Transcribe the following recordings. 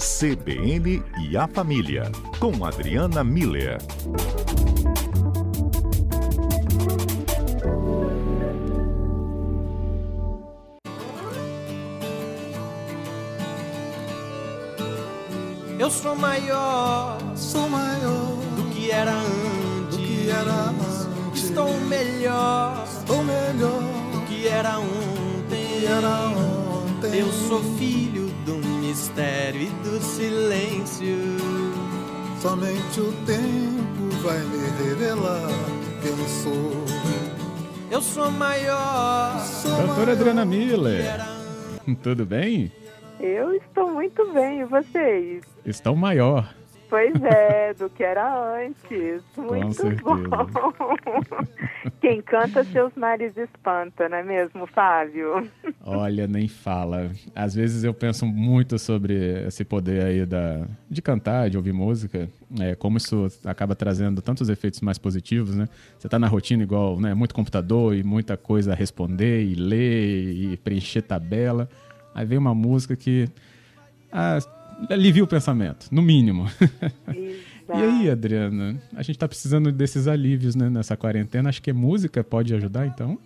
CBN e a Família, com Adriana Miller. Eu sou maior, sou maior do que era antes. Do que era antes. Estou melhor, estou melhor do que era ontem. Que era ontem. Eu sou filho mistério e do silêncio. Somente o tempo vai me revelar quem sou. Eu sou maior. Sou Doutora maior. Adriana Miller, tudo bem? Eu estou muito bem, e vocês? Estão maior. Pois é, do que era antes. Muito bom. Quem canta seus mares espanta, não é mesmo, Fábio? Olha, nem fala. Às vezes eu penso muito sobre esse poder aí da, de cantar, de ouvir música, é, como isso acaba trazendo tantos efeitos mais positivos, né? Você tá na rotina igual, né? Muito computador e muita coisa a responder e ler e preencher tabela. Aí vem uma música que ah, alivia o pensamento, no mínimo. E aí, Adriana? A gente tá precisando desses alívios, né, nessa quarentena. Acho que música pode ajudar, então?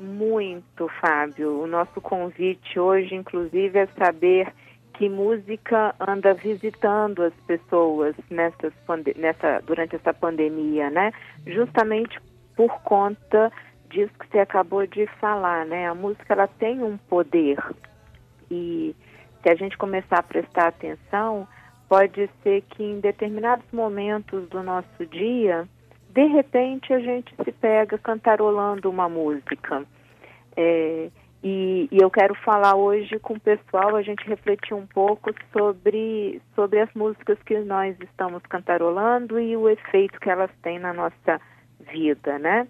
Muito, Fábio. O nosso convite hoje, inclusive, é saber que música anda visitando as pessoas nessas, nessa, durante essa pandemia, né? Justamente por conta disso que você acabou de falar, né? A música ela tem um poder e se a gente começar a prestar atenção, pode ser que em determinados momentos do nosso dia, de repente a gente se pega cantarolando uma música. É, e, e eu quero falar hoje com o pessoal, a gente refletir um pouco sobre, sobre as músicas que nós estamos cantarolando e o efeito que elas têm na nossa vida, né?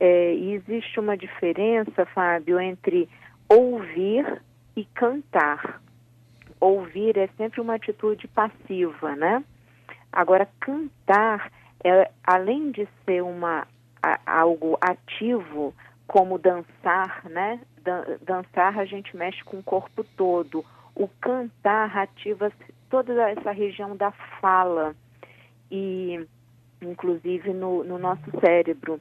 É, e existe uma diferença, Fábio, entre ouvir e cantar. Ouvir é sempre uma atitude passiva, né? Agora, cantar, é, além de ser uma, a- algo ativo, como dançar, né? Dan- dançar a gente mexe com o corpo todo. O cantar ativa toda essa região da fala e inclusive no, no nosso cérebro.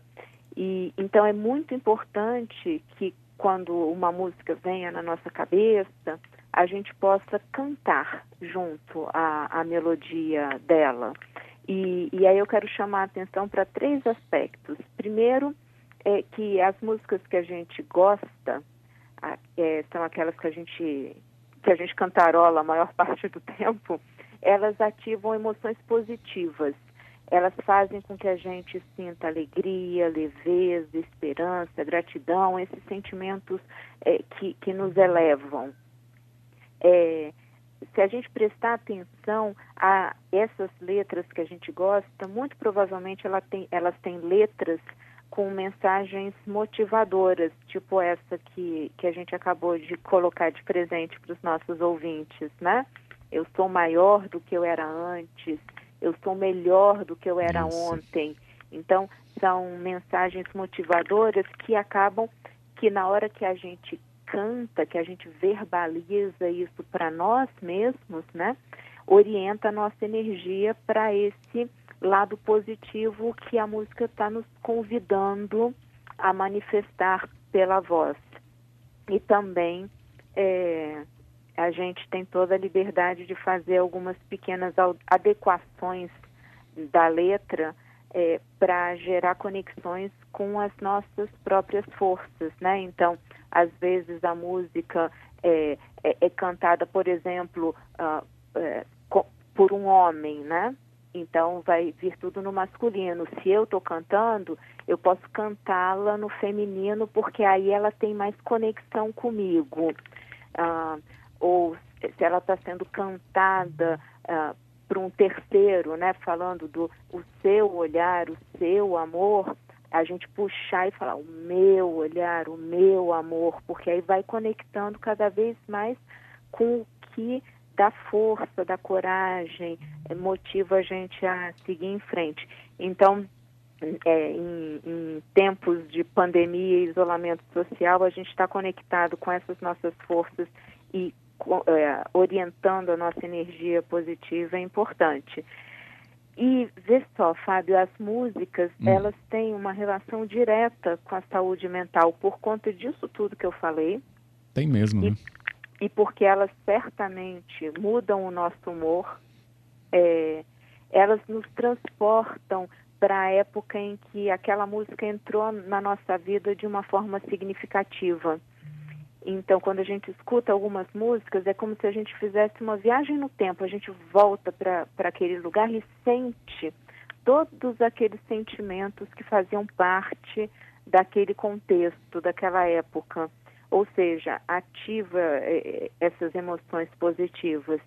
E então é muito importante que quando uma música venha na nossa cabeça, a gente possa cantar junto à, melodia dela. E, e aí eu quero chamar a atenção para três aspectos. Primeiro, é que as músicas que a gente gosta é, são aquelas que a gente que a gente cantarola a maior parte do tempo, elas ativam emoções positivas. Elas fazem com que a gente sinta alegria, leveza, esperança, gratidão, esses sentimentos é, que, que nos elevam. É, se a gente prestar atenção a essas letras que a gente gosta, muito provavelmente ela tem, elas têm letras com mensagens motivadoras, tipo essa que, que a gente acabou de colocar de presente para os nossos ouvintes, né? Eu sou maior do que eu era antes, eu sou melhor do que eu era Isso. ontem. Então, são mensagens motivadoras que acabam que na hora que a gente canta, que a gente verbaliza isso para nós mesmos, né? Orienta a nossa energia para esse lado positivo que a música está nos convidando a manifestar pela voz. E também é, a gente tem toda a liberdade de fazer algumas pequenas adequações da letra para gerar conexões com as nossas próprias forças, né? Então, às vezes a música é, é- é cantada, por exemplo, é, co- por um homem, né? Então vai vir tudo no masculino. Se eu estou cantando, eu posso cantá-la no feminino, porque aí ela tem mais conexão comigo. Ah, ou se ela está sendo cantada ah, por um terceiro, né, falando do o seu olhar, o seu amor, a gente puxar e falar o meu olhar, o meu amor, porque aí vai conectando cada vez mais com o que dá força, dá coragem, eh, motiva a gente a seguir em frente. Então, é, em, em tempos de pandemia e isolamento social, a gente está conectado com essas nossas forças e é, orientando a nossa energia positiva é importante. E vê só, Fábio, as músicas, hum. elas têm uma relação direta com a saúde mental por conta disso tudo que eu falei. Tem mesmo, e, né? E porque elas certamente mudam o nosso humor, é, elas nos transportam para a época em que aquela música entrou na nossa vida de uma forma significativa. Então, quando a gente escuta algumas músicas, é como se a gente fizesse uma viagem no tempo. A gente volta para aquele lugar e sente todos aqueles sentimentos que faziam parte daquele contexto, daquela época. Ou seja, ativa eh, essas emoções positivas.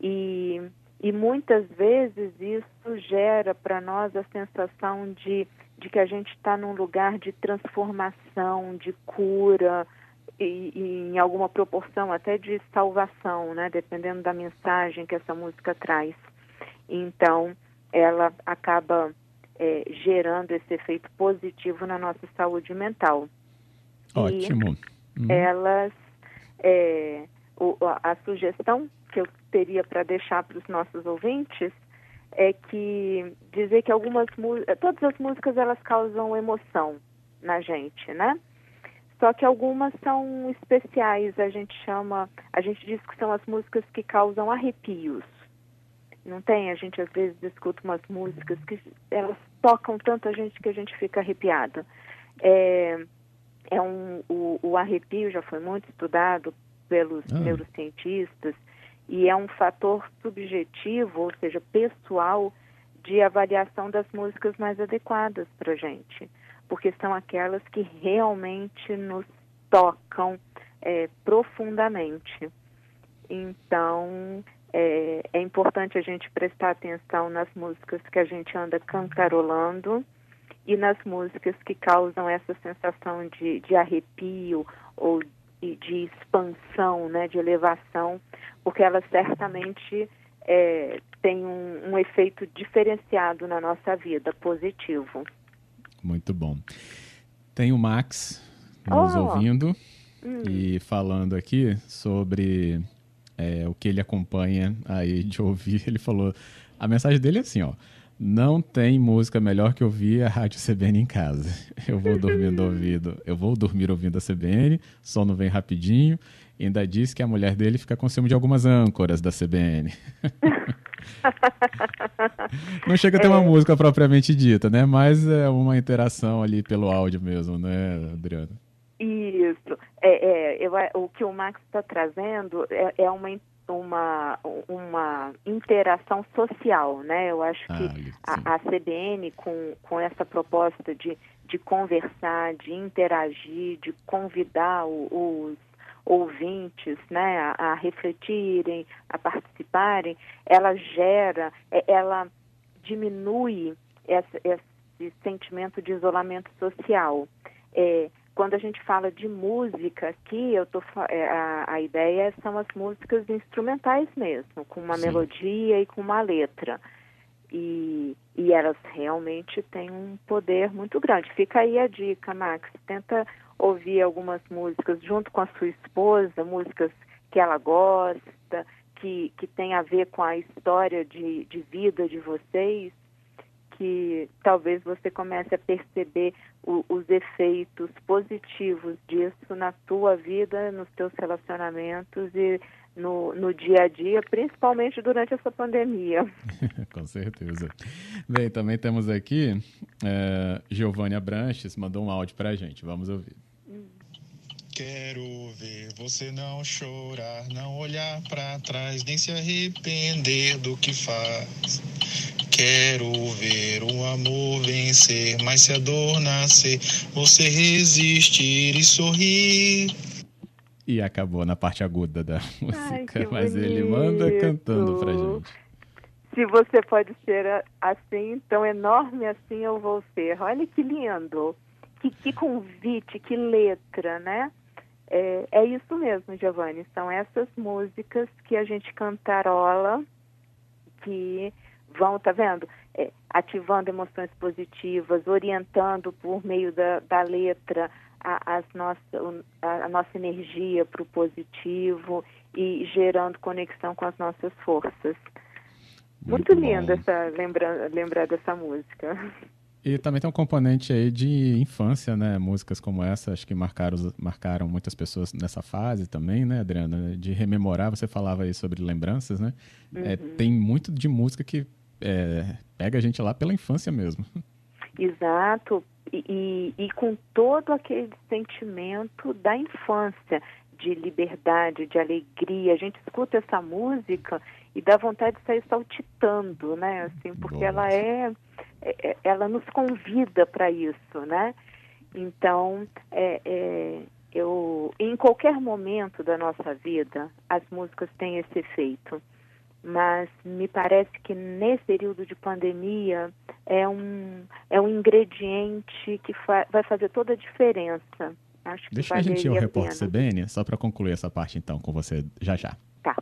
E, e muitas vezes isso gera para nós a sensação de, de que a gente está num lugar de transformação, de cura, e, e, em alguma proporção até de salvação, né? Dependendo da mensagem que essa música traz. Então, ela acaba é, gerando esse efeito positivo na nossa saúde mental. Ótimo. Uhum. elas, é, o, a, a sugestão que eu teria para deixar para os nossos ouvintes é que dizer que algumas todas as músicas elas causam emoção na gente, né? Só que algumas são especiais, a gente chama, a gente diz que são as músicas que causam arrepios. Não tem? A gente às vezes escuta umas músicas que elas tocam tanto a gente que a gente fica arrepiado. É, é um, o, o arrepio já foi muito estudado pelos ah. neurocientistas e é um fator subjetivo, ou seja, pessoal, de avaliação das músicas mais adequadas para a gente porque são aquelas que realmente nos tocam é, profundamente. Então, é, é, importante a gente prestar atenção nas músicas que a gente anda cantarolando e nas músicas que causam essa sensação de, de arrepio ou de, de, expansão, né, de elevação, porque elas certamente é, têm um, um efeito diferenciado na nossa vida, positivo. Muito bom. Tem o Max nos oh. ouvindo hum. e falando aqui sobre é, o que ele acompanha aí de ouvir. Ele falou. A mensagem dele é assim, ó. Não tem música melhor que ouvir a Rádio CBN em casa. Eu vou dormindo ouvindo, eu vou dormir ouvindo a CBN, sono vem rapidinho. Ainda diz que a mulher dele fica com ciúme de algumas âncoras da CBN. Não chega a ter é. uma música propriamente dita, né? Mas é uma interação ali pelo áudio mesmo, né, Adriana? Isso. É, é eu, o que o Max está trazendo é, é, uma, uma, uma interação social, né? Eu acho que ah, a, a, CBN, com, com essa proposta de, de conversar, de interagir, de convidar os ouvintes né, a, a, refletirem, a participarem, ela gera, é, ela diminui esse, esse sentimento de isolamento social. É, quando a gente fala de música aqui, eu tô, é, a, a ideia são as músicas instrumentais mesmo, com uma Sim. melodia e com uma letra. E, e elas realmente têm um poder muito grande. Fica aí a dica, Max. Tenta ouvir algumas músicas junto com a sua esposa, músicas que ela gosta, que, que tem a ver com a história de, de vida de vocês, que talvez você comece a perceber o, os efeitos positivos disso na tua vida, nos teus relacionamentos e no, no dia a dia, principalmente durante essa pandemia. Com certeza. Bem, também temos aqui é, Giovanni Branches, mandou um áudio para a gente. Vamos ouvir. Quero ver você não chorar, não olhar para trás, nem se arrepender do que faz. Quero ver o amor vencer, mas se a dor nascer, você resistir e sorrir. E acabou na parte aguda da música, Ai, mas ele manda cantando pra gente. Se você pode ser assim, tão enorme assim eu vou ser. Olha que lindo. Que, que convite, que letra, né? É, é isso mesmo, Giovanni. São essas músicas que a gente cantarola, que vão, tá vendo? É, ativando emoções positivas, orientando por meio da, da letra a, as nossa, a, a nossa energia para o positivo e gerando conexão com as nossas forças. Muito, Muito linda essa lembrar, lembrar dessa música. E também tem um componente aí de infância, né? Músicas como essa, acho que marcaram, marcaram muitas pessoas nessa fase também, né, Adriana? De rememorar, você falava aí sobre lembranças, né? É, uhum. É, tem muito de música que é, pega a gente lá pela infância mesmo. Exato, e, e, e com todo aquele sentimento da infância, de liberdade, de alegria. A gente escuta essa música e dá vontade de sair saltitando, né? Assim, porque ela é, é, ela nos convida para isso, né? Então, é, é, eu, em qualquer momento da nossa vida, as músicas têm esse efeito. Mas me parece que nesse período de pandemia é um, é um ingrediente que fa vai fazer toda a diferença. Acho que Deixa a gente ir ao repórter CBN, só para concluir essa parte então com você já já. Tá.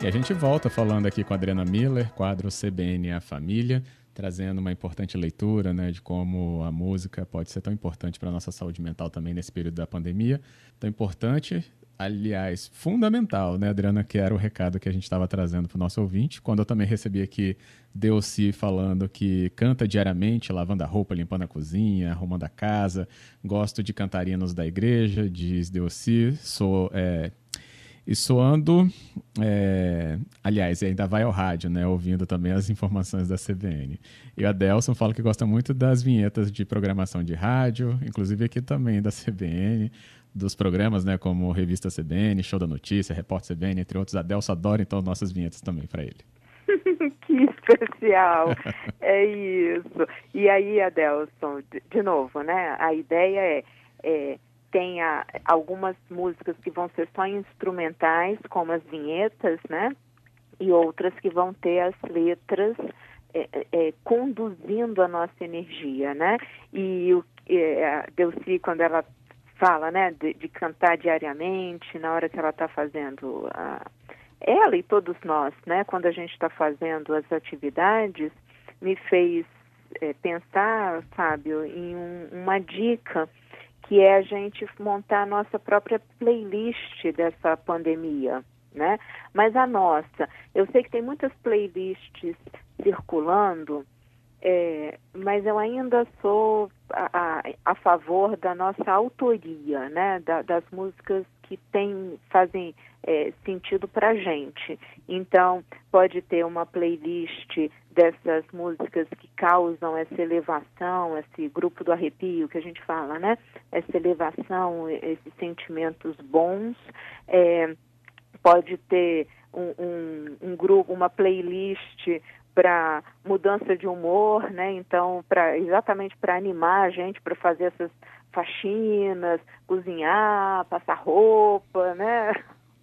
E a gente volta falando aqui com a Adriana Miller, quadro CBN A Família, trazendo uma importante leitura né, de como a música pode ser tão importante para a nossa saúde mental também nesse período da pandemia. Tão importante, aliás, fundamental, né, Adriana, que era o recado que a gente estava trazendo para o nosso ouvinte. Quando eu também recebi aqui Delci falando que canta diariamente, lavando a roupa, limpando a cozinha, arrumando a casa, gosto de cantarinos da igreja, diz Delci, sou... É, e soando, é, aliás, ainda vai ao rádio, né? Ouvindo também as informações da CBN. E o Adelson fala que gosta muito das vinhetas de programação de rádio, inclusive aqui também da CBN, dos programas, né? Como Revista CBN, Show da Notícia, Repórter CBN, entre outros. Adelson adora, então, nossas vinhetas também para ele. que especial! é isso. E aí, Adelson, de, novo, né? A ideia é, é tem algumas músicas que vão ser só instrumentais, como as vinhetas, né? E outras que vão ter as letras é, é, é conduzindo a nossa energia, né? E o é, Delci, quando ela fala, né, de, de, cantar diariamente, na hora que ela está fazendo, a, ela e todos nós, né, quando a gente está fazendo as atividades, me fez é, pensar, Fábio, em um, uma dica que é a gente montar a nossa própria playlist dessa pandemia, né? Mas a nossa, eu sei que tem muitas playlists circulando, é, mas eu ainda sou a, a, a, favor da nossa autoria, né? Da, das músicas que tem, fazem é, sentido para gente. Então, pode ter uma playlist dessas músicas que causam essa elevação, esse grupo do arrepio que a gente fala, né? Essa elevação, esses sentimentos bons. É, pode ter um, um, um grupo, uma playlist para mudança de humor, né? Então, para exatamente para animar a gente para fazer essas faxinas, cozinhar, passar roupa, né?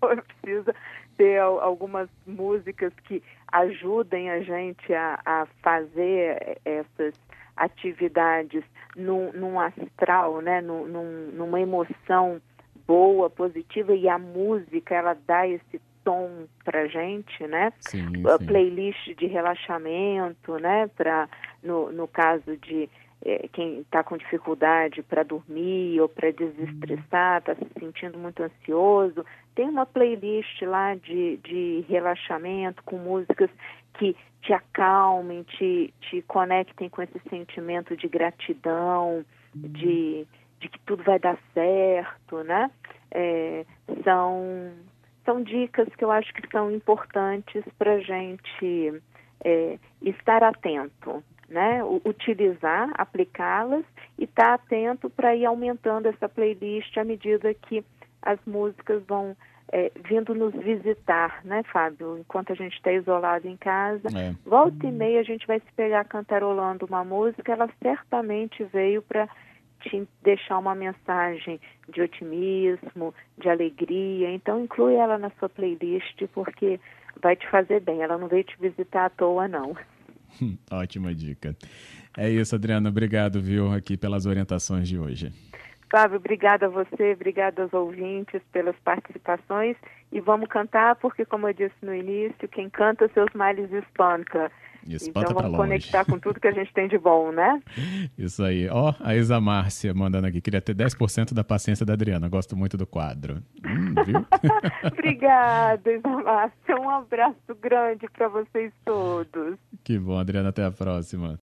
Precisa ter algumas músicas que ajudem a gente a, a fazer essas atividades num, num astral, né, num, num, numa emoção boa, positiva e a música ela dá esse tom pra gente, né? Sim, sim. Playlist de relaxamento, né? Para no, no caso de é, quem está com dificuldade para dormir ou para desestressar, está se sentindo muito ansioso, tem uma playlist lá de, de relaxamento com músicas que te acalmem, te, te conectem com esse sentimento de gratidão, de, de que tudo vai dar certo, né? É, são, são dicas que eu acho que são importantes para a gente é, estar atento, né? utilizar, aplicá-las e estar tá atento para ir aumentando essa playlist à medida que as músicas vão é, vindo nos visitar, né, Fábio? Enquanto a gente está isolado em casa, é. volta e meia a gente vai se pegar cantarolando uma música, ela certamente veio para te deixar uma mensagem de otimismo, de alegria. Então inclui ela na sua playlist porque vai te fazer bem. Ela não veio te visitar à toa, não. Ótima dica. É isso, Adriana. Obrigado, viu, aqui pelas orientações de hoje. Flávio, obrigada a você, obrigada aos ouvintes pelas participações. E vamos cantar, porque, como eu disse no início, quem canta seus males espanta. Espanta então vamos conectar com tudo que a gente tem de bom, né? Isso aí. Ó, a Isa Márcia mandando aqui. Queria ter 10% da paciência da Adriana. Gosto muito do quadro. Hum, viu? Obrigada, Isa Márcia. Um abraço grande para vocês todos. que bom, Adriana. Até a próxima.